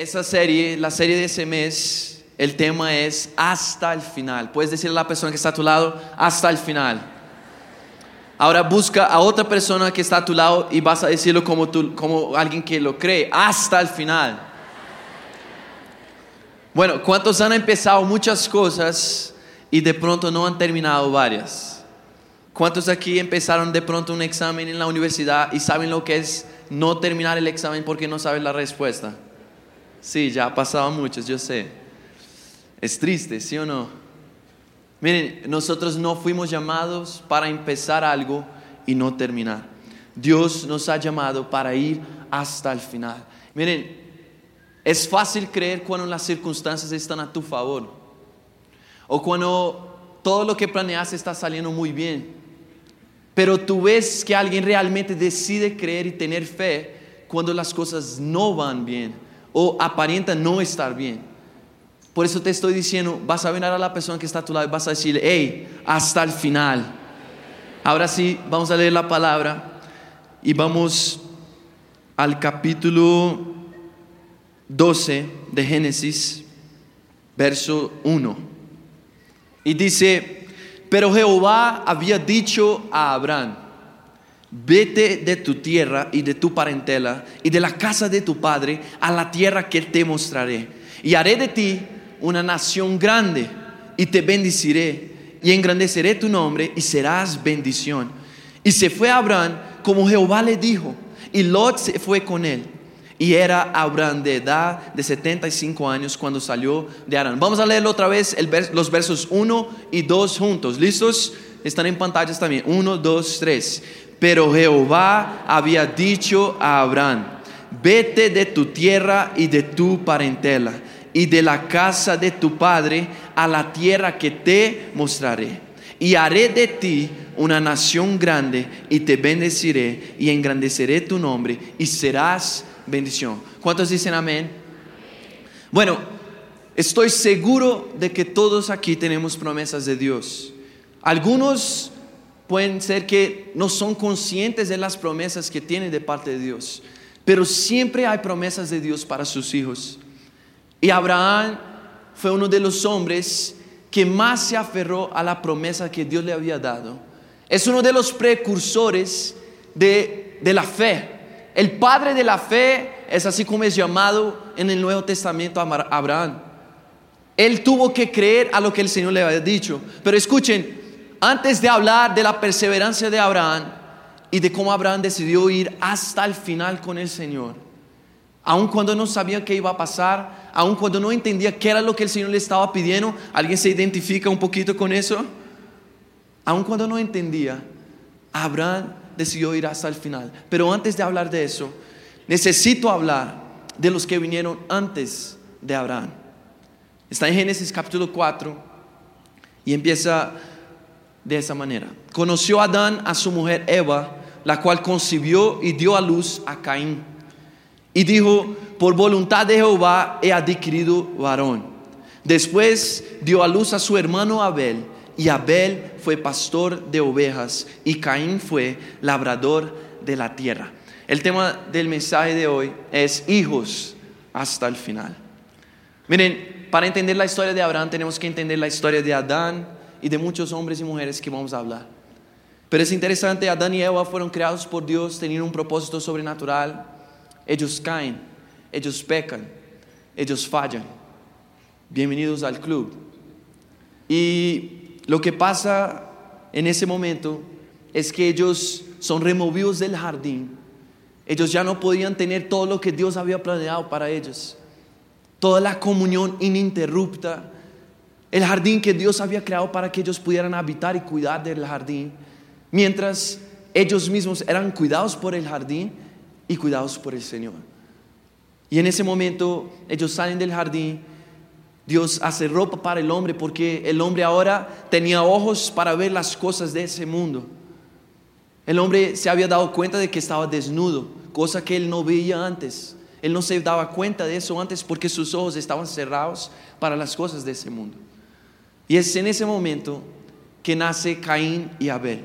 Esa serie, la serie de ese mes, el tema es hasta el final. Puedes decirle a la persona que está a tu lado, hasta el final. Ahora busca a otra persona que está a tu lado y vas a decirlo como, como alguien que lo cree, hasta el final. Bueno, ¿cuántos han empezado muchas cosas y de pronto no han terminado varias? ¿Cuántos aquí empezaron de pronto un examen en la universidad y saben lo que es no terminar el examen porque no saben la respuesta? Sí, ya ha pasado muchos, yo sé. Es triste, ¿sí o no? Miren, nosotros no fuimos llamados para empezar algo y no terminar. Dios nos ha llamado para ir hasta el final. Miren, es fácil creer cuando las circunstancias están a tu favor o cuando todo lo que planeas está saliendo muy bien. Pero tú ves que alguien realmente decide creer y tener fe cuando las cosas no van bien o aparenta no estar bien. Por eso te estoy diciendo, vas a venir a la persona que está a tu lado y vas a decirle, hey, hasta el final. Ahora sí, vamos a leer la palabra y vamos al capítulo 12 de Génesis, verso 1. Y dice, pero Jehová había dicho a Abraham, Vete de tu tierra y de tu parentela y de la casa de tu padre a la tierra que te mostraré. Y haré de ti una nación grande y te bendeciré y engrandeceré tu nombre y serás bendición. Y se fue Abraham como Jehová le dijo y Lot se fue con él. Y era Abraham de edad de 75 años cuando salió de Arán. Vamos a leerlo otra vez los versos 1 y 2 juntos. ¿Listos? Están en pantallas también. 1, 2, 3. Pero Jehová había dicho a Abraham, vete de tu tierra y de tu parentela y de la casa de tu padre a la tierra que te mostraré. Y haré de ti una nación grande y te bendeciré y engrandeceré tu nombre y serás bendición. ¿Cuántos dicen amén? Bueno, estoy seguro de que todos aquí tenemos promesas de Dios. Algunos pueden ser que no son conscientes de las promesas que tienen de parte de Dios, pero siempre hay promesas de Dios para sus hijos. Y Abraham fue uno de los hombres que más se aferró a la promesa que Dios le había dado. Es uno de los precursores de, de la fe. El padre de la fe es así como es llamado en el Nuevo Testamento Abraham. Él tuvo que creer a lo que el Señor le había dicho. Pero escuchen, antes de hablar de la perseverancia de Abraham y de cómo Abraham decidió ir hasta el final con el Señor, aun cuando no sabía qué iba a pasar, aun cuando no entendía qué era lo que el Señor le estaba pidiendo, ¿alguien se identifica un poquito con eso? Aun cuando no entendía, Abraham decidió ir hasta el final. Pero antes de hablar de eso, necesito hablar de los que vinieron antes de Abraham. Está en Génesis capítulo 4 y empieza de esa manera. Conoció Adán a su mujer Eva, la cual concibió y dio a luz a Caín. Y dijo, por voluntad de Jehová he adquirido varón. Después dio a luz a su hermano Abel, y Abel fue pastor de ovejas, y Caín fue labrador de la tierra. El tema del mensaje de hoy es hijos hasta el final. Miren, para entender la historia de Abraham tenemos que entender la historia de Adán, y de muchos hombres y mujeres que vamos a hablar. Pero es interesante, Adán y Eva fueron creados por Dios, tenían un propósito sobrenatural. Ellos caen, ellos pecan, ellos fallan. Bienvenidos al club. Y lo que pasa en ese momento es que ellos son removidos del jardín. Ellos ya no podían tener todo lo que Dios había planeado para ellos. Toda la comunión ininterrupta, el jardín que Dios había creado para que ellos pudieran habitar y cuidar del jardín, mientras ellos mismos eran cuidados por el jardín y cuidados por el Señor. Y en ese momento ellos salen del jardín, Dios hace ropa para el hombre porque el hombre ahora tenía ojos para ver las cosas de ese mundo. El hombre se había dado cuenta de que estaba desnudo, cosa que él no veía antes. Él no se daba cuenta de eso antes porque sus ojos estaban cerrados para las cosas de ese mundo. Y es en ese momento que nace Caín y Abel.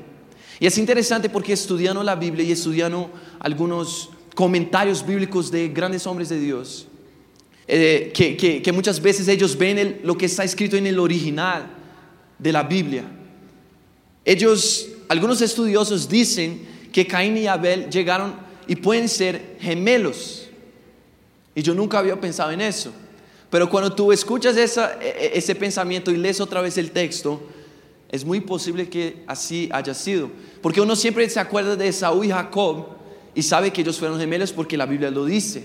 Y es interesante porque estudiando la Biblia y estudiando algunos comentarios bíblicos de grandes hombres de Dios, eh, que, muchas veces ellos ven lo que está escrito en el original de la Biblia. Ellos, algunos estudiosos dicen que Caín y Abel llegaron y pueden ser gemelos. Y yo nunca había pensado en eso. Pero cuando tú escuchas e- e- ese pensamiento y lees otra vez el texto, es muy posible que así haya sido. Porque uno siempre se acuerda de Esaú y Jacob y sabe que ellos fueron gemelos porque la Biblia lo dice.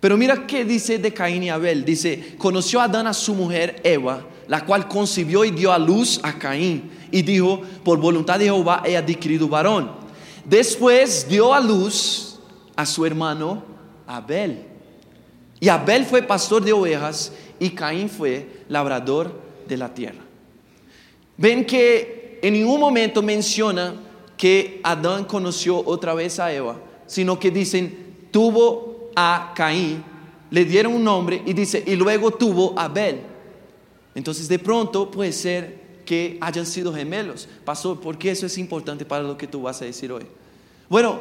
Pero mira qué dice de Caín y Abel. Dice, conoció Adán a su mujer Eva, la cual concibió y dio a luz a Caín. Y dijo, por voluntad de Jehová he adquirido varón. Después dio a luz a su hermano Abel. Y Abel fue pastor de ovejas y Caín fue labrador de la tierra. Ven que en ningún momento menciona que Adán conoció otra vez a Eva, sino que dicen, tuvo a Caín, le dieron un nombre y dice, y luego tuvo a Abel. Entonces de pronto puede ser que hayan sido gemelos. Pastor, ¿por qué eso es importante para lo que tú vas a decir hoy? Bueno,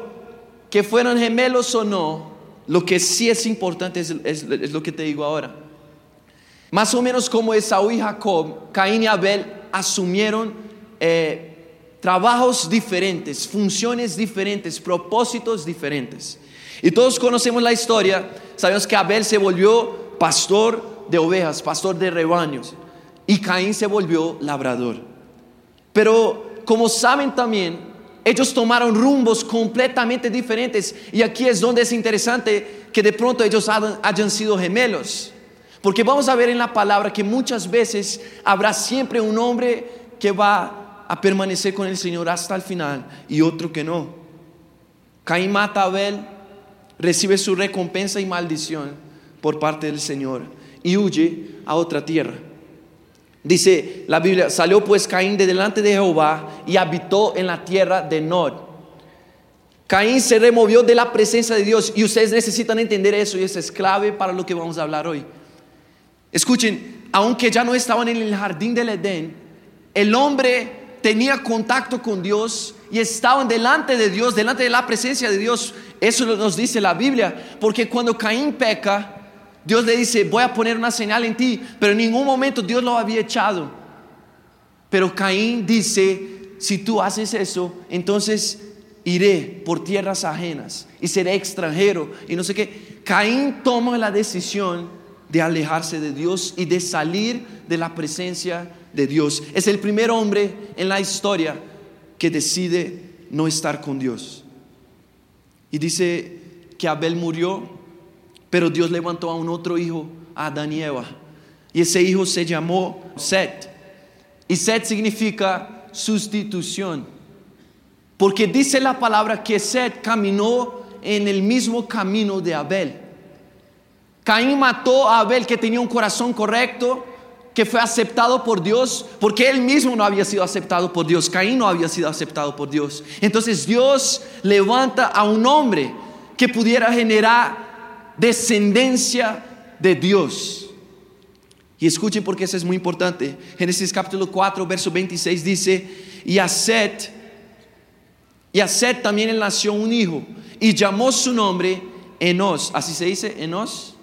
que fueran gemelos o no, lo que sí es importante es, lo que te digo ahora. Más o menos como Esaú y Jacob, Caín y Abel asumieron eh, trabajos diferentes, funciones diferentes, propósitos diferentes. Y todos conocemos la historia, sabemos que Abel se volvió pastor de ovejas, pastor de rebaños, y Caín se volvió labrador. Pero como saben también, ellos tomaron rumbos completamente diferentes. Y aquí es donde es interesante que de pronto ellos hayan, sido gemelos. Porque vamos a ver en la palabra que muchas veces habrá siempre un hombre que va a permanecer con el Señor hasta el final y otro que no. Caín mata a Abel, recibe su recompensa y maldición por parte del Señor y huye a otra tierra. Dice la Biblia, salió pues Caín de delante de Jehová y habitó en la tierra de Nod. Caín se removió de la presencia de Dios y ustedes necesitan entender eso y eso es clave para lo que vamos a hablar hoy. Escuchen, aunque ya no estaban en el jardín del Edén, el hombre tenía contacto con Dios y estaban delante de Dios, delante de la presencia de Dios. Eso nos dice la Biblia, porque cuando Caín peca, Dios le dice, voy a poner una señal en ti, pero en ningún momento Dios lo había echado. Pero Caín dice, si tú haces eso, entonces iré por tierras ajenas y seré extranjero y no sé qué. Caín toma la decisión de alejarse de Dios y de salir de la presencia de Dios. Es el primer hombre en la historia que decide no estar con Dios. Y dice que Abel murió, pero Dios levantó a un otro hijo, a Adán y Eva. Y ese hijo se llamó Set. Y Set significa sustitución. Porque dice la palabra que Set caminó en el mismo camino de Abel. Caín mató a Abel que tenía un corazón correcto, que fue aceptado por Dios, porque él mismo no había sido aceptado por Dios. Caín no había sido aceptado por Dios. Entonces Dios levanta a un hombre que pudiera generar descendencia de Dios. Y escuchen porque eso es muy importante. Génesis capítulo 4, verso 26 dice, y a Set, y a Set también él nació un hijo, y llamó su nombre Enos, así se dice, Enos.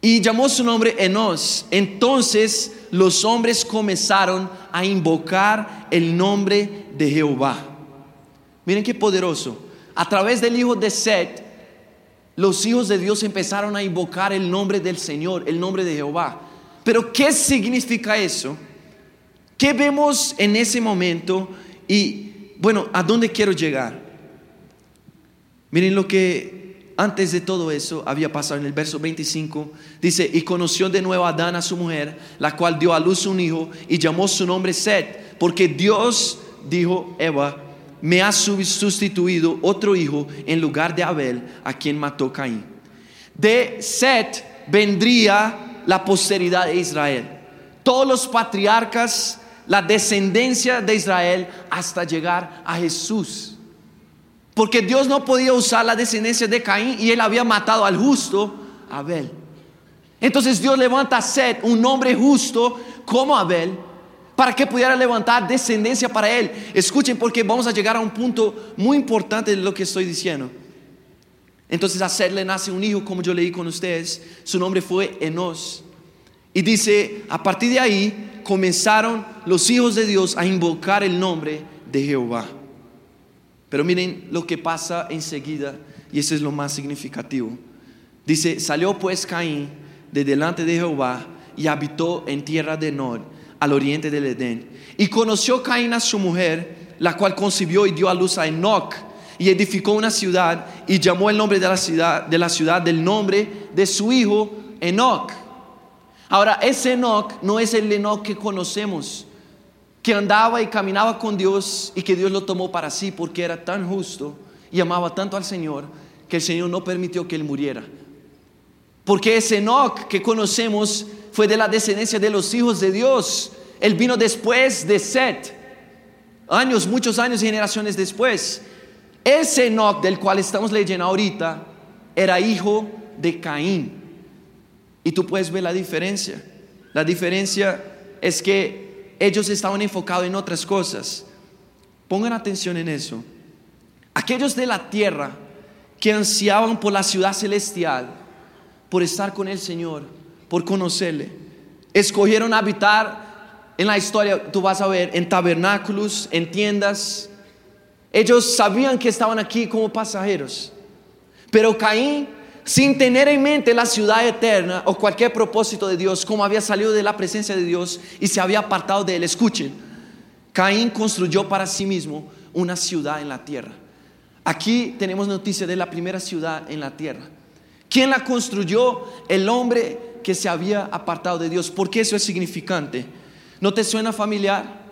Y llamó su nombre Enos. Entonces los hombres comenzaron a invocar el nombre de Jehová. Miren qué poderoso. A través del hijo de Set, los hijos de Dios empezaron a invocar el nombre del Señor, el nombre de Jehová. Pero ¿qué significa eso? ¿Qué vemos en ese momento? Y bueno, ¿a dónde quiero llegar? Miren lo que antes de todo eso había pasado en el verso 25. Dice, y conoció de nuevo a Adán a su mujer, la cual dio a luz un hijo y llamó su nombre Set, porque Dios dijo, Eva, me ha sustituido otro hijo en lugar de Abel, a quien mató Caín. De Set vendría la posteridad de Israel. Todos los patriarcas, la descendencia de Israel hasta llegar a Jesús. Porque Dios no podía usar la descendencia de Caín y él había matado al justo Abel. Entonces Dios levanta a Set, un hombre justo como Abel, para que pudiera levantar descendencia para él. Escuchen porque vamos a llegar a un punto muy importante de lo que estoy diciendo. Entonces a Seth le nace un hijo, como yo leí con ustedes. Su nombre fue Enos. Y dice, a partir de ahí comenzaron los hijos de Dios a invocar el nombre de Jehová. Pero miren lo que pasa enseguida, y eso es lo más significativo. Dice, salió pues Caín de delante de Jehová y habitó en tierra de Nod, al oriente del Edén. Y conoció Caín a su mujer, la cual concibió y dio a luz a Enoch y edificó una ciudad y llamó el nombre de la ciudad, de la ciudad del nombre de su hijo Enoch. Ahora, ese Enoch no es el Enoch que conocemos, que andaba y caminaba con Dios y que Dios lo tomó para sí porque era tan justo y amaba tanto al Señor que el Señor no permitió que él muriera. Porque ese Enoch que conocemos fue de la descendencia de los hijos de Dios. Él vino después de Set, años, muchos años y generaciones después. Ese Enoch del cual estamos leyendo ahorita era hijo de Caín. Y tú puedes ver la diferencia. La diferencia es que ellos estaban enfocados en otras cosas. Pongan atención en eso. Aquellos de la tierra que ansiaban por la ciudad celestial, por estar con el Señor, por conocerle, escogieron habitar en la historia, tú vas a ver, en tabernáculos, en tiendas, ellos sabían que estaban aquí como pasajeros. Pero Caín, sin tener en mente la ciudad eterna o cualquier propósito de Dios, como había salido de la presencia de Dios y se había apartado de él, escuchen, Caín construyó para sí mismo una ciudad en la tierra. Aquí tenemos noticia de la primera ciudad en la tierra. ¿Quién la construyó? El hombre que se había apartado de Dios. ¿Por qué eso es significante? ¿No te suena familiar?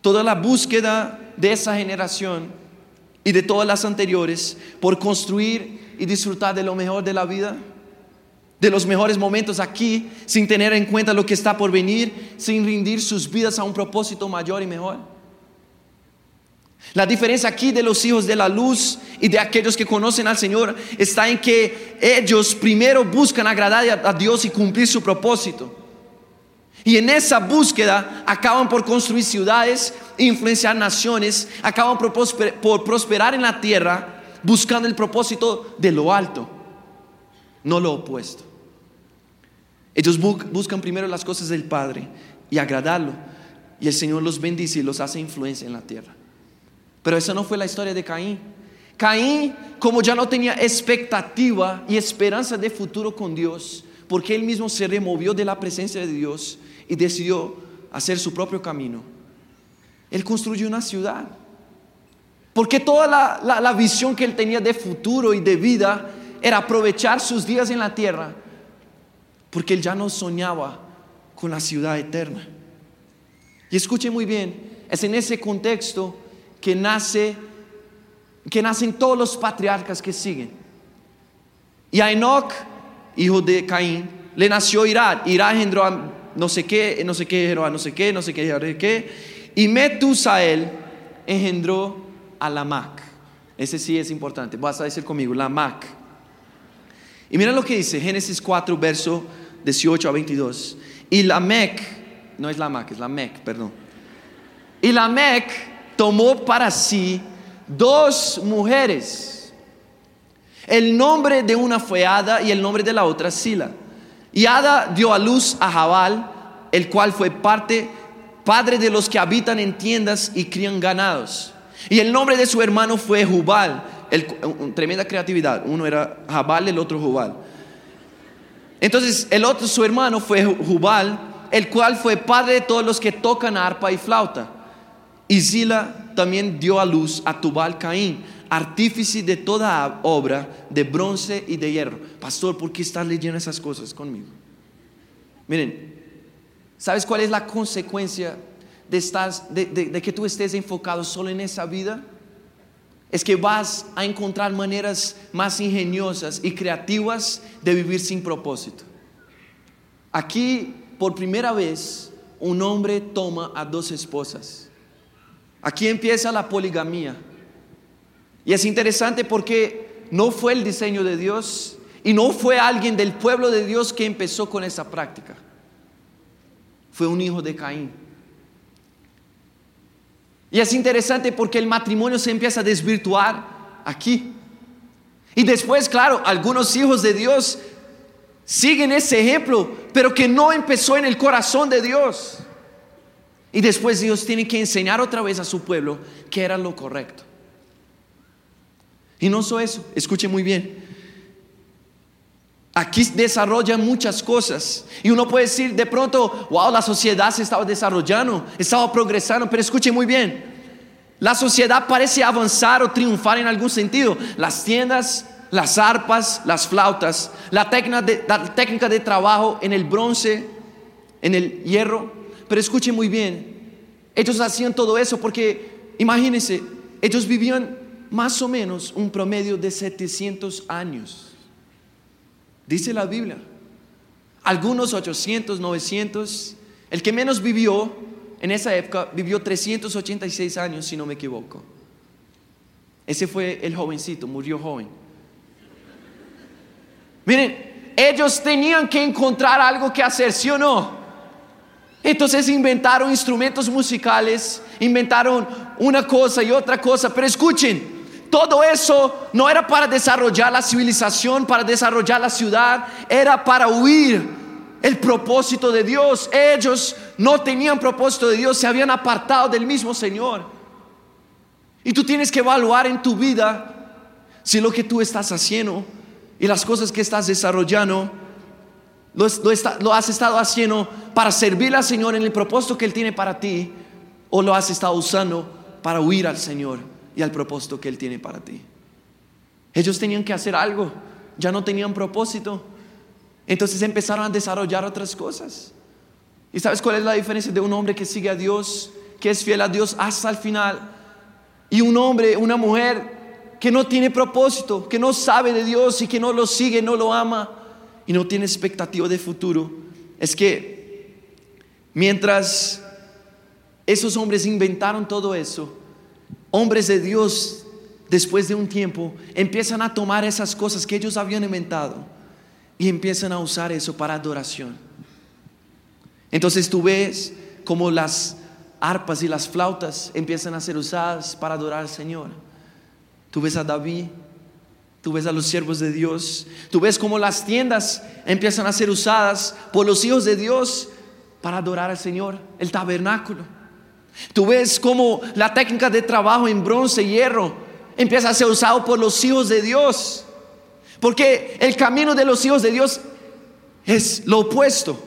Toda la búsqueda de esa generación y de todas las anteriores por construir y disfrutar de lo mejor de la vida, de los mejores momentos aquí, sin tener en cuenta lo que está por venir, sin rendir sus vidas a un propósito mayor y mejor. La diferencia aquí de los hijos de la luz y de aquellos que conocen al Señor está en que ellos primero buscan agradar a Dios y cumplir su propósito. Y en esa búsqueda acaban por construir ciudades, influenciar naciones, acaban por, prosperar en la tierra buscando el propósito de lo alto, no lo opuesto. Ellos buscan primero las cosas del Padre y agradarlo. Y el Señor los bendice y los hace influencia en la tierra. Pero esa no fue la historia de Caín. Caín, como ya no tenía expectativa y esperanza de futuro con Dios, porque él mismo se removió de la presencia de Dios, y decidió hacer su propio camino. Él construyó una ciudad. Porque toda la, visión que él tenía de futuro y de vida era aprovechar sus días en la tierra. Porque él ya no soñaba con la ciudad eterna. Y escuche muy bien, es en ese contexto que nace que nacen todos los patriarcas que siguen. Y a Enoch, hijo de Caín, le nació Irad. Irad engendró a no sé qué, no sé qué, no sé qué, no sé qué, no sé qué. Y Metusael engendró a Lamac. Ese sí es importante. Vas a decir conmigo, Lamac. Y mira lo que dice Génesis 4, verso 18 a 22. Y Lamec, no es Lamac, es Lamec, perdón. Y Lamec tomó para sí dos mujeres. El nombre de una fue Ada y el nombre de la otra Sila. Y Ada dio a luz a Jabal, el cual fue parte, padre de los que habitan en tiendas y crían ganados. Y el nombre de su hermano fue Jubal, tremenda creatividad. Uno era Jabal, el otro Jubal. Entonces, el otro, su hermano fue Jubal, el cual fue padre de todos los que tocan arpa y flauta. Y Zila también dio a luz a Tubal Caín artífice de toda obra de bronce y de hierro. Pastor, ¿por qué estás leyendo esas cosas conmigo? Miren, ¿sabes cuál es la consecuencia de, de, que tú estés enfocado solo en esa vida? Es que vas a encontrar maneras más ingeniosas y creativas de vivir sin propósito. Aquí, por primera vez, un hombre toma a dos esposas. Aquí empieza la poligamía. Y es interesante porque no fue el diseño de Dios y no fue alguien del pueblo de Dios que empezó con esa práctica. Fue un hijo de Caín. Y es interesante porque el matrimonio se empieza a desvirtuar aquí. Y después, claro, algunos hijos de Dios siguen ese ejemplo, pero que no empezó en el corazón de Dios. Y después Dios tiene que enseñar otra vez a su pueblo que era lo correcto. Y no solo eso, escuche muy bien. Aquí desarrollan muchas cosas. Y uno puede decir de pronto, wow, la sociedad se estaba desarrollando, estaba progresando, pero escuche muy bien. La sociedad parece avanzar o triunfar en algún sentido. Las tiendas, las arpas, las flautas, la técnica de, la técnica de trabajo en el bronce, en el hierro. Pero escuche muy bien, ellos hacían todo eso porque, imagínense, ellos vivían más o menos un promedio de 700 años. Dice la Biblia. Algunos 800, 900. El que menos vivió en esa época vivió 386 años, si no me equivoco. Ese fue el jovencito, murió joven. Miren, ellos tenían que encontrar algo que hacer, ¿sí o no? Entonces inventaron instrumentos musicales, inventaron una cosa y otra cosa, pero escuchen, todo eso no era para desarrollar la civilización, para desarrollar la ciudad, era para huir el propósito de Dios. Ellos no tenían propósito de Dios, se habían apartado del mismo Señor. Y tú tienes que evaluar en tu vida si lo que tú estás haciendo y las cosas que estás desarrollando lo, has estado haciendo para servir al Señor en el propósito que Él tiene para ti o lo has estado usando para huir al Señor y al propósito que Él tiene para ti. Ellos tenían que hacer algo, ya no tenían propósito. Entonces empezaron a desarrollar otras cosas. ¿Y sabes cuál es la diferencia de un hombre que sigue a Dios, que es fiel a Dios hasta el final? Y un hombre, una mujer que no tiene propósito, que no sabe de Dios y que no lo sigue, no lo ama y no tiene expectativa de futuro. Es que mientras esos hombres inventaron todo eso, hombres de Dios, después de un tiempo, empiezan a tomar esas cosas que ellos habían inventado y empiezan a usar eso para adoración. Entonces tú ves como las arpas y las flautas empiezan a ser usadas para adorar al Señor. Tú ves a David, tú ves a los siervos de Dios, tú ves como las tiendas empiezan a ser usadas por los hijos de Dios para adorar al Señor, el tabernáculo. Tú ves cómo la técnica de trabajo en bronce y hierro empieza a ser usado por los hijos de Dios. Porque el camino de los hijos de Dios es lo opuesto.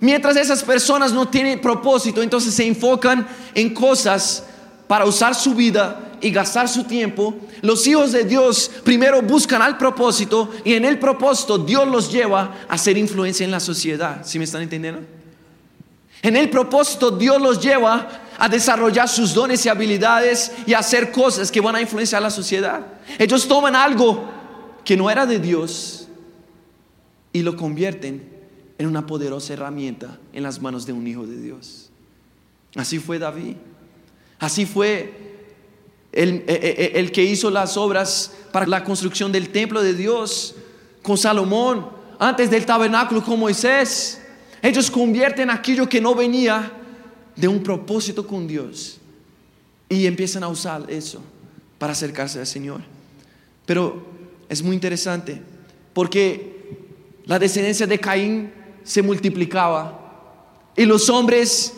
Mientras esas personas no tienen propósito, entonces se enfocan en cosas para usar su vida y gastar su tiempo. Los hijos de Dios primero buscan al propósito y en el propósito Dios los lleva a hacer influencia en la sociedad. ¿Sí me están entendiendo? En el propósito Dios los lleva a desarrollar sus dones y habilidades y a hacer cosas que van a influenciar a la sociedad. Ellos toman algo que no era de Dios y lo convierten en una poderosa herramienta en las manos de un hijo de Dios. Así fue David. Así fue el, el, e, e, el, que hizo las obras para la construcción del templo de Dios con Salomón, antes del tabernáculo con Moisés. Ellos convierten aquello que no venía de un propósito con Dios y empiezan a usar eso para acercarse al Señor. Pero es muy interesante porque la descendencia de Caín se multiplicaba y los hombres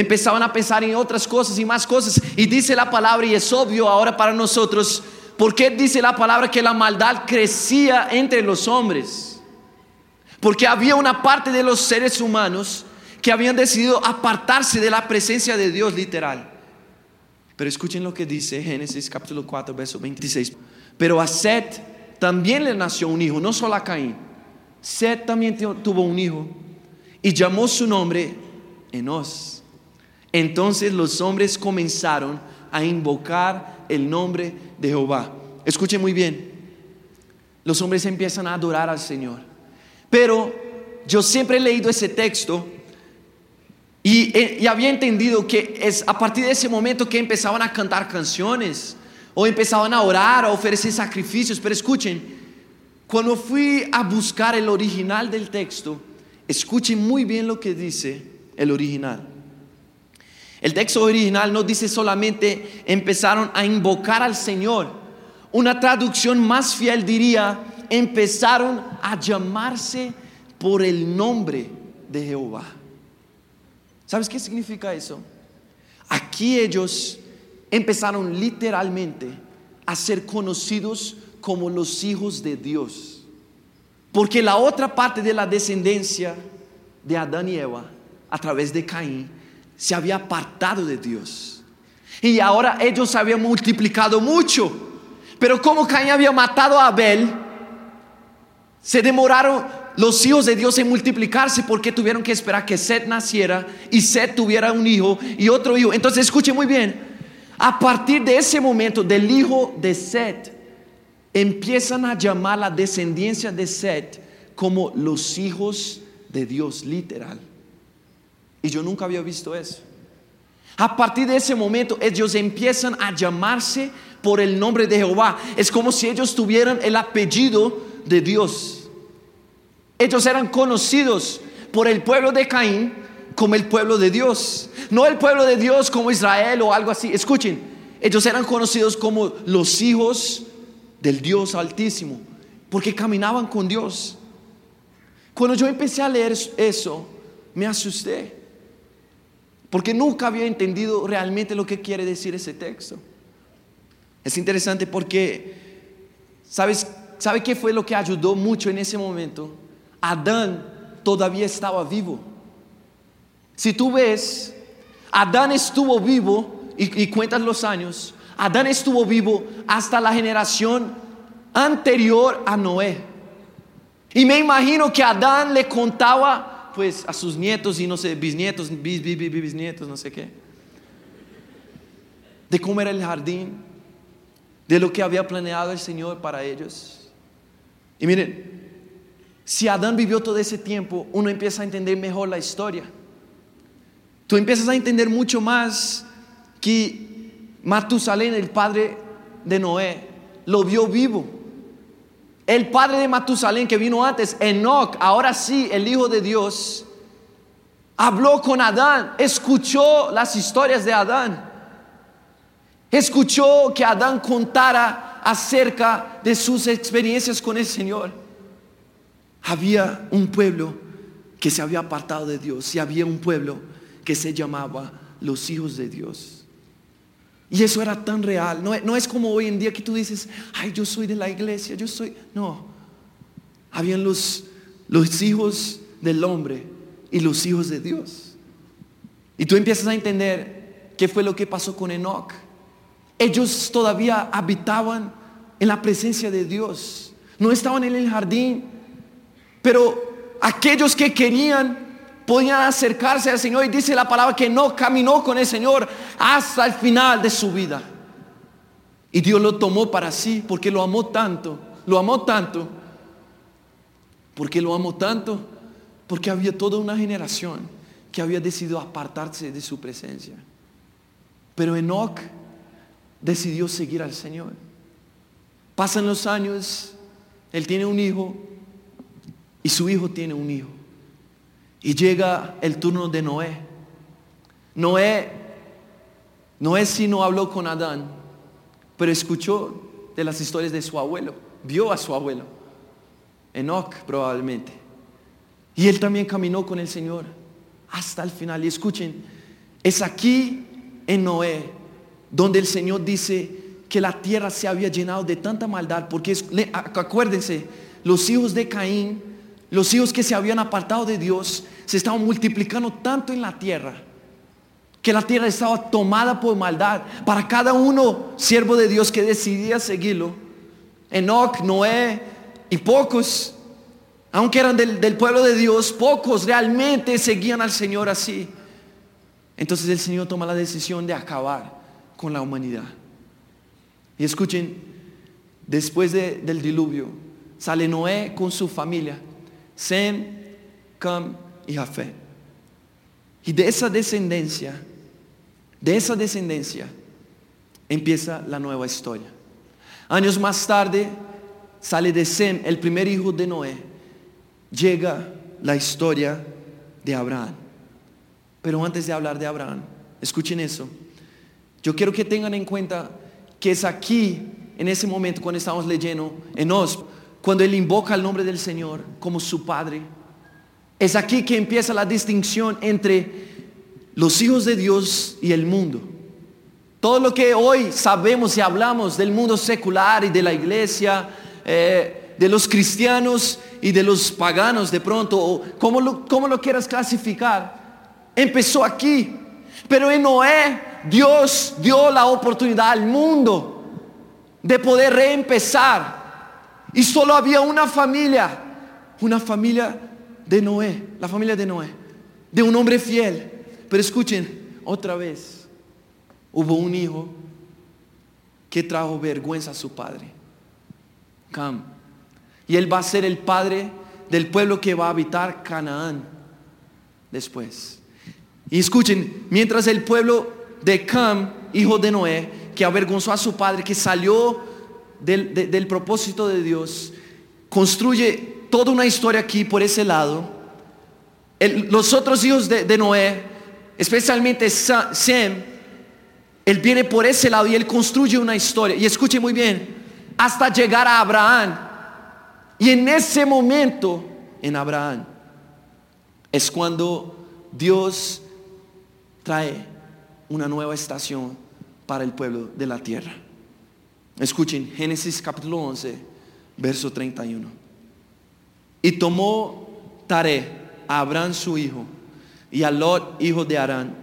empezaban a pensar en otras cosas y más cosas. Y dice la palabra, y es obvio ahora para nosotros, porque dice la palabra que la maldad crecía entre los hombres. Porque había una parte de los seres humanos que habían decidido apartarse de la presencia de Dios literal. Pero escuchen lo que dice Génesis capítulo 4, verso 26. Pero a Seth también le nació un hijo, no solo a Caín. Seth también tuvo un hijo y llamó su nombre Enos. Entonces los hombres comenzaron a invocar el nombre de Jehová. Escuchen muy bien. Los hombres empiezan a adorar al Señor. Pero yo siempre he leído ese texto y, había entendido que es a partir de ese momento que empezaban a cantar canciones o empezaban a orar, a ofrecer sacrificios. Pero escuchen, cuando fui a buscar el original del texto, escuchen muy bien lo que dice el original. El texto original no dice solamente empezaron a invocar al Señor Una traducción más fiel diría, empezaron a llamarse por el nombre de Jehová. ¿Sabes qué significa eso? Aquí ellos empezaron literalmente a ser conocidos como los hijos de Dios. Porque la otra parte de la descendencia de Adán y Eva, a través de Caín, se había apartado de Dios. Y ahora ellos habían multiplicado mucho. Pero como Caín había matado a Abel, se demoraron los hijos de Dios en multiplicarse porque tuvieron que esperar que Seth naciera y Seth tuviera un hijo y otro hijo. Entonces escuche muy bien, a partir de ese momento del hijo de Seth, empiezan a llamar la descendencia de Seth como los hijos de Dios, literal. Y yo nunca había visto eso. A partir de ese momento ellos empiezan a llamarse por el nombre de Jehová. Es como si ellos tuvieran el apellido de Dios. Ellos eran conocidos por el pueblo de Caín como el pueblo de Dios. No el pueblo de Dios como Israel o algo así. Escuchen, ellos eran conocidos como los hijos del Dios altísimo, porque caminaban con Dios. Cuando yo empecé a leer eso, me asusté, porque nunca había entendido realmente lo que quiere decir ese texto. Es interesante porque, ¿sabes? ¿Sabe qué fue lo que ayudó mucho en ese momento? Adán todavía estaba vivo. Si tú ves, Adán estuvo vivo y, y cuentas los años, Adán estuvo vivo hasta la generación anterior a Noé. Y me imagino que Adán le contaba pues a sus nietos y no sé, bisnietos, bis, bis, bis, bisnietos, no sé qué, de cómo era el jardín, de lo que había planeado el Señor para ellos. Y miren, si Adán vivió todo ese tiempo, uno empieza a entender mejor la historia. Tú empiezas a entender mucho más que Matusalén, el padre de Noé, lo vio vivo. El padre de Matusalén que vino antes, Enoch, ahora sí, el hijo de Dios, habló con Adán, escuchó las historias de Adán, escuchó que Adán contara acerca de sus experiencias con el Señor. Había un pueblo que se había apartado de Dios y había un pueblo que se llamaba los hijos de Dios. Y eso era tan real. No, es como hoy en día que tú dices, ay, yo soy de la iglesia, yo soy... No. Habían los, los hijos del hombre y los hijos de Dios. Y tú empiezas a entender qué fue lo que pasó con Enoch. Ellos todavía habitaban en la presencia de Dios. No estaban en el jardín. Pero aquellos que querían podían acercarse al Señor y dice la palabra que no caminó con el Señor hasta el final de su vida. Y Dios lo tomó para sí porque lo amó tanto, lo amó tanto, porque lo amó tanto, porque había toda una generación que había decidido apartarse de su presencia. Pero Enoch decidió seguir al Señor. Pasan los años, él tiene un hijo y su hijo tiene un hijo. Y llega el turno de Noé. Noé, Noé sí no habló con Adán, pero escuchó de las historias de su abuelo, vio a su abuelo, Enoch probablemente. Y él también caminó con el Señor hasta el final. Y escuchen, es aquí en Noé donde el Señor dice que la tierra se había llenado de tanta maldad, porque acuérdense, los hijos de Caín los hijos que se habían apartado de Dios se estaban multiplicando tanto en la tierra que la tierra estaba tomada por maldad. Para cada uno, siervo de Dios que decidía seguirlo, Enoch, Noé y pocos, aunque eran del, pueblo de Dios, pocos realmente seguían al Señor así. Entonces el Señor toma la decisión de acabar con la humanidad. Y escuchen, después del diluvio, sale Noé con su familia Sem, Cam y Jafé. Y de esa descendencia, de esa descendencia, empieza la nueva historia. Años más tarde sale de Sem, el primer hijo de Noé, llega la historia de Abraham. Pero antes de hablar de Abraham, escuchen eso. Yo quiero que tengan en cuenta que es aquí en ese momento cuando estamos leyendo en Os, cuando él invoca el nombre del Señor como su Padre. Es aquí que empieza la distinción entre los hijos de Dios y el mundo. Todo lo que hoy sabemos y hablamos del mundo secular y de la iglesia, eh, de los cristianos y de los paganos de pronto, o como lo, lo quieras clasificar, empezó aquí. Pero en Noé Dios dio la oportunidad al mundo de poder reempezar. Y solo había una familia, una familia de Noé, la familia de Noé, de un hombre fiel. Pero escuchen, otra vez, hubo un hijo que trajo vergüenza a su padre. Cam. Y él va a ser el padre del pueblo que va a habitar Canaán después. Y escuchen, mientras el pueblo de Cam, hijo de Noé, que avergonzó a su padre, que salió del, propósito de Dios, construye toda una historia aquí por ese lado. los otros hijos de, de Noé, especialmente Sem, él viene por ese lado y él construye una historia. Y escuche muy bien, hasta llegar a Abraham. Y en ese momento, en Abraham, es cuando Dios trae una nueva estación para el pueblo de la tierra. Escuchen, Génesis capítulo 11, verso 31. Y tomó Tare a Abraham su hijo, y a Lot, hijo de Arán,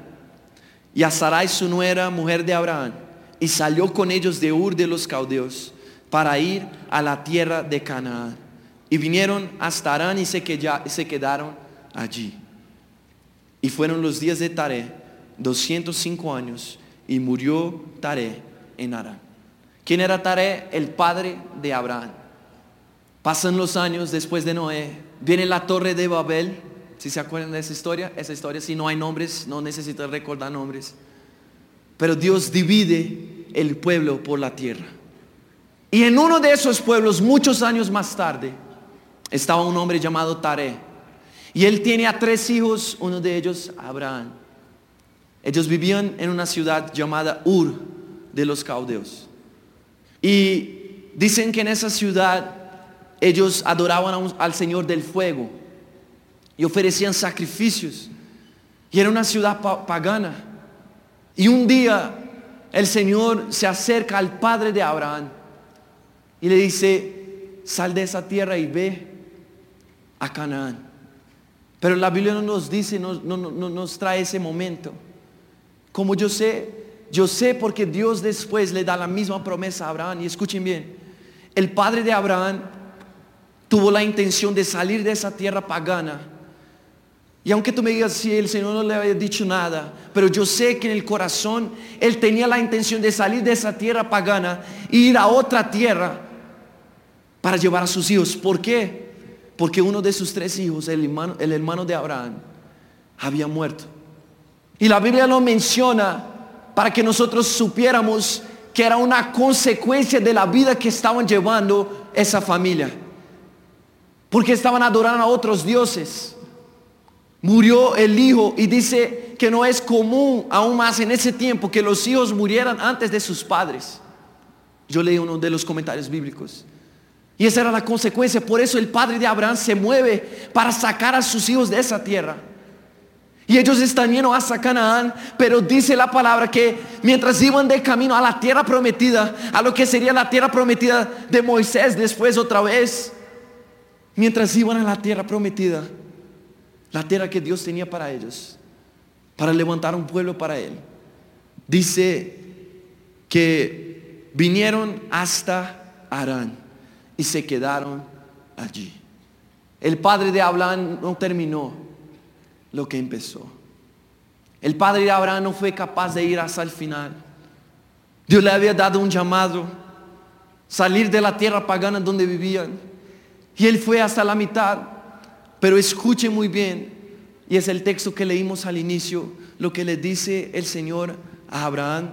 y a Sarai su nuera, mujer de Abraham, y salió con ellos de Ur de los Caldeos para ir a la tierra de Canaán. Y vinieron hasta Arán y se, quedaron allí. Y fueron los días de Tare, 205 años, y murió Tare en Arán. ¿Quién era Tare? El padre de Abraham. Pasan los años después de Noé, viene la torre de Babel. Si se acuerdan de esa historia, esa historia, si no hay nombres, no necesito recordar nombres. Pero Dios divide el pueblo por la tierra. Y en uno de esos pueblos, muchos años más tarde, estaba un hombre llamado Tare. Y él tiene a tres hijos, uno de ellos Abraham. Ellos vivían en una ciudad llamada Ur de los Caudeos. Y dicen que en esa ciudad ellos adoraban al Señor del fuego y ofrecían sacrificios. Y era una ciudad pagana. Y un día el Señor se acerca al padre de Abraham y le dice, sal de esa tierra y ve a Canaán. Pero la Biblia no nos dice, no, no, no nos trae ese momento. Como yo sé, yo sé porque Dios después le da la misma promesa a Abraham. Y escuchen bien, el padre de Abraham tuvo la intención de salir de esa tierra pagana. Y aunque tú me digas si el Señor no le había dicho nada, pero yo sé que en el corazón él tenía la intención de salir de esa tierra pagana e ir a otra tierra para llevar a sus hijos. ¿Por qué? Porque uno de sus tres hijos, el hermano, el hermano de Abraham, había muerto. Y la Biblia lo menciona para que nosotros supiéramos que era una consecuencia de la vida que estaban llevando esa familia. Porque estaban adorando a otros dioses. Murió el hijo y dice que no es común aún más en ese tiempo que los hijos murieran antes de sus padres. Yo leí uno de los comentarios bíblicos. Y esa era la consecuencia. Por eso el padre de Abraham se mueve para sacar a sus hijos de esa tierra. Y ellos están yendo hasta Canaán, pero dice la palabra que mientras iban de camino a la tierra prometida, a lo que sería la tierra prometida de Moisés después otra vez, mientras iban a la tierra prometida, la tierra que Dios tenía para ellos, para levantar un pueblo para él, dice que vinieron hasta Arán y se quedaron allí. El padre de Abraham no terminó lo que empezó. El padre de Abraham no fue capaz de ir hasta el final. Dios le había dado un llamado, salir de la tierra pagana donde vivían. Y él fue hasta la mitad. Pero escuche muy bien, y es el texto que leímos al inicio, lo que le dice el Señor a Abraham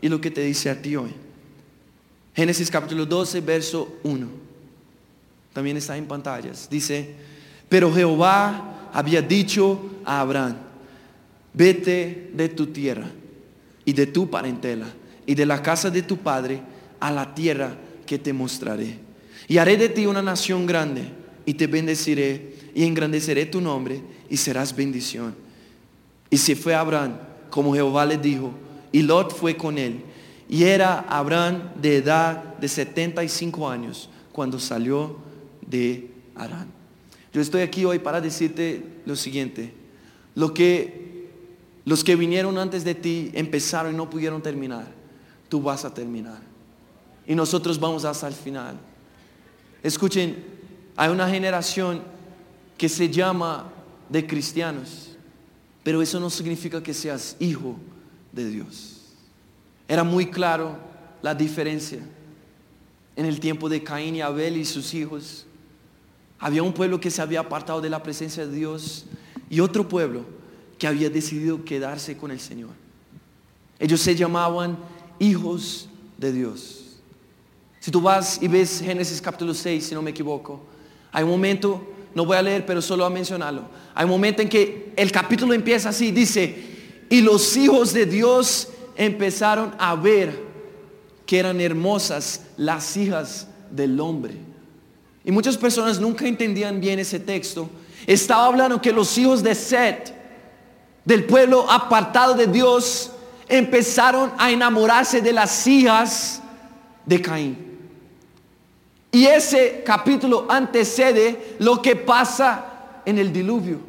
y lo que te dice a ti hoy. Génesis capítulo 12, verso 1. También está en pantallas. Dice, pero Jehová había dicho a Abraham, vete de tu tierra y de tu parentela y de la casa de tu padre a la tierra que te mostraré. Y haré de ti una nación grande y te bendeciré y engrandeceré tu nombre y serás bendición. Y se fue Abraham como Jehová le dijo y Lot fue con él. Y era Abraham de edad de 75 años cuando salió de Arán. Yo estoy aquí hoy para decirte lo siguiente. Lo que los que vinieron antes de ti empezaron y no pudieron terminar, tú vas a terminar. Y nosotros vamos hasta el final. Escuchen, hay una generación que se llama de cristianos, pero eso no significa que seas hijo de Dios. Era muy claro la diferencia en el tiempo de Caín y Abel y sus hijos. Había un pueblo que se había apartado de la presencia de Dios y otro pueblo que había decidido quedarse con el Señor. Ellos se llamaban hijos de Dios. Si tú vas y ves Génesis capítulo 6, si no me equivoco, hay un momento, no voy a leer, pero solo a mencionarlo. Hay un momento en que el capítulo empieza así, dice, y los hijos de Dios empezaron a ver que eran hermosas las hijas del hombre. Y muchas personas nunca entendían bien ese texto. Estaba hablando que los hijos de Set, del pueblo apartado de Dios, empezaron a enamorarse de las hijas de Caín. Y ese capítulo antecede lo que pasa en el diluvio.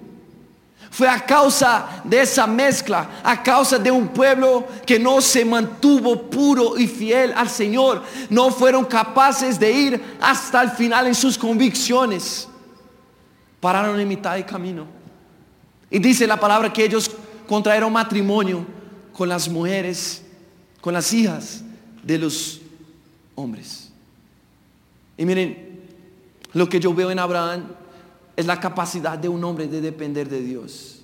Fue a causa de esa mezcla, a causa de un pueblo que no se mantuvo puro y fiel al Señor. No fueron capaces de ir hasta el final en sus convicciones. Pararon en mitad de camino. Y dice la palabra que ellos contrajeron matrimonio con las mujeres, con las hijas de los hombres. Y miren, lo que yo veo en Abraham es la capacidad de un hombre de depender de Dios.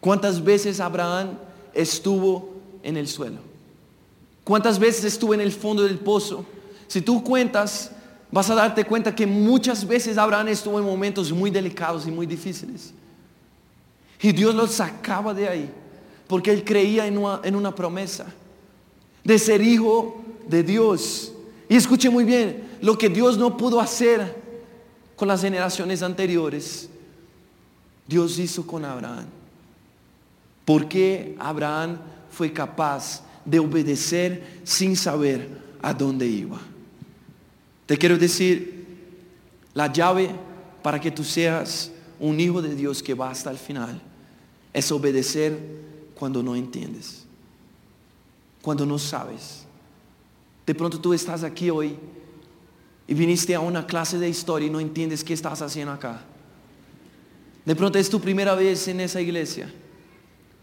¿Cuántas veces Abraham estuvo en el suelo? ¿Cuántas veces estuvo en el fondo del pozo? Si tú cuentas, vas a darte cuenta que muchas veces Abraham estuvo en momentos muy delicados y muy difíciles. Y Dios lo sacaba de ahí, porque él creía en una, en una promesa de ser hijo de Dios. Y escuche muy bien, lo que Dios no pudo hacer con las generaciones anteriores, Dios hizo con Abraham. Porque Abraham fue capaz de obedecer sin saber a dónde iba. Te quiero decir, la llave para que tú seas un hijo de Dios que va hasta el final es obedecer cuando no entiendes, cuando no sabes. De pronto tú estás aquí hoy y viniste a una clase de historia y no entiendes qué estás haciendo acá. De pronto es tu primera vez en esa iglesia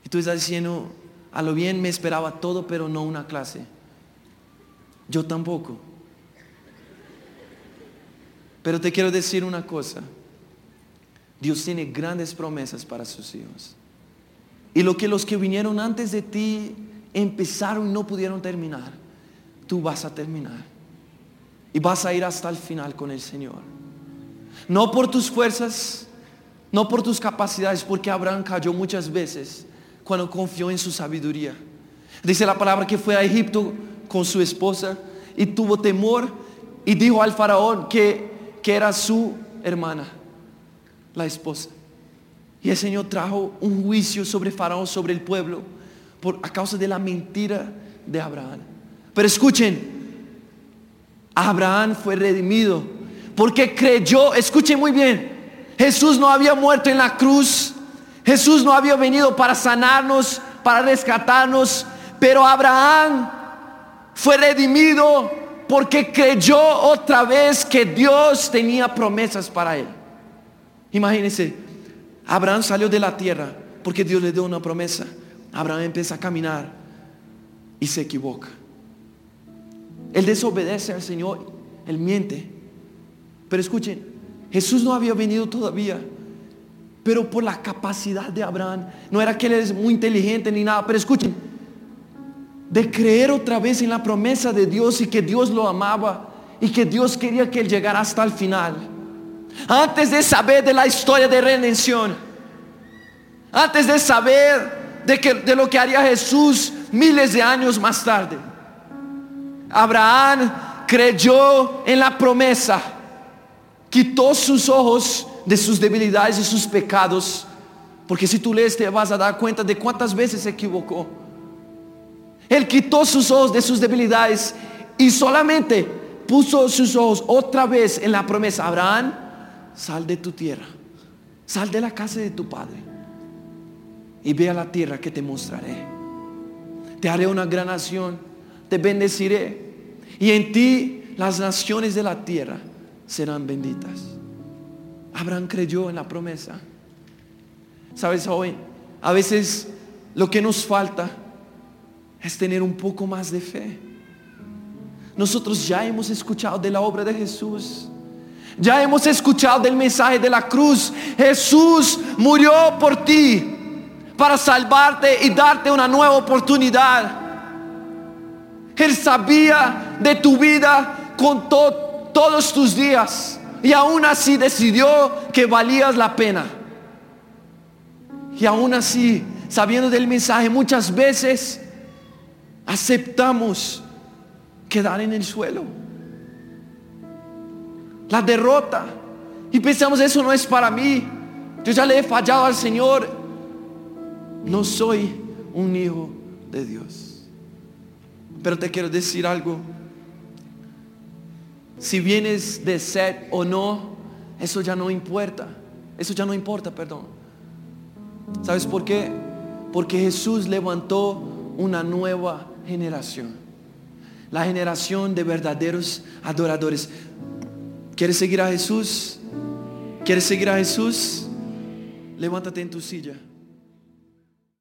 y tú estás diciendo, a lo bien me esperaba todo, pero no una clase. Yo tampoco. Pero te quiero decir una cosa. Dios tiene grandes promesas para sus hijos. Y lo que los que vinieron antes de ti empezaron y no pudieron terminar, tú vas a terminar. Y vas a ir hasta el final con el Señor. No por tus fuerzas, no por tus capacidades, porque Abraham cayó muchas veces cuando confió en su sabiduría. Dice la palabra que fue a Egipto con su esposa y tuvo temor y dijo al faraón que, que era su hermana, la esposa. Y el Señor trajo un juicio sobre faraón, sobre el pueblo, por, a causa de la mentira de Abraham. Pero escuchen, Abraham fue redimido porque creyó, escuchen muy bien, Jesús no había muerto en la cruz, Jesús no había venido para sanarnos, para rescatarnos, pero Abraham fue redimido porque creyó otra vez que Dios tenía promesas para él. Imagínense, Abraham salió de la tierra porque Dios le dio una promesa. Abraham empieza a caminar y se equivoca. Él desobedece al Señor, él miente. Pero escuchen, Jesús no había venido todavía, pero por la capacidad de Abraham, no era que él es muy inteligente ni nada, pero escuchen, de creer otra vez en la promesa de Dios y que Dios lo amaba y que Dios quería que él llegara hasta el final. Antes de saber de la historia de redención, antes de saber de, que, de lo que haría Jesús miles de años más tarde. Abraham creyó en la promesa, quitó sus ojos de sus debilidades y sus pecados, porque si tú lees te vas a dar cuenta de cuántas veces se equivocó. Él quitó sus ojos de sus debilidades y solamente puso sus ojos otra vez en la promesa. Abraham, sal de tu tierra, sal de la casa de tu padre y ve a la tierra que te mostraré. Te haré una gran nación, te bendeciré y en ti las naciones de la tierra serán benditas. Abraham creyó en la promesa. Sabes, hoy a veces lo que nos falta es tener un poco más de fe. Nosotros ya hemos escuchado de la obra de Jesús. Ya hemos escuchado del mensaje de la cruz. Jesús murió por ti para salvarte y darte una nueva oportunidad. Él sabía de tu vida con todos tus días y aún así decidió que valías la pena. Y aún así, sabiendo del mensaje, muchas veces aceptamos quedar en el suelo. La derrota. Y pensamos, eso no es para mí. Yo ya le he fallado al Señor. No soy un hijo de Dios. Pero te quiero decir algo. Si vienes de sed o no, eso ya no importa. Eso ya no importa, perdón. ¿Sabes por qué? Porque Jesús levantó una nueva generación. La generación de verdaderos adoradores. ¿Quieres seguir a Jesús? ¿Quieres seguir a Jesús? Levántate en tu silla.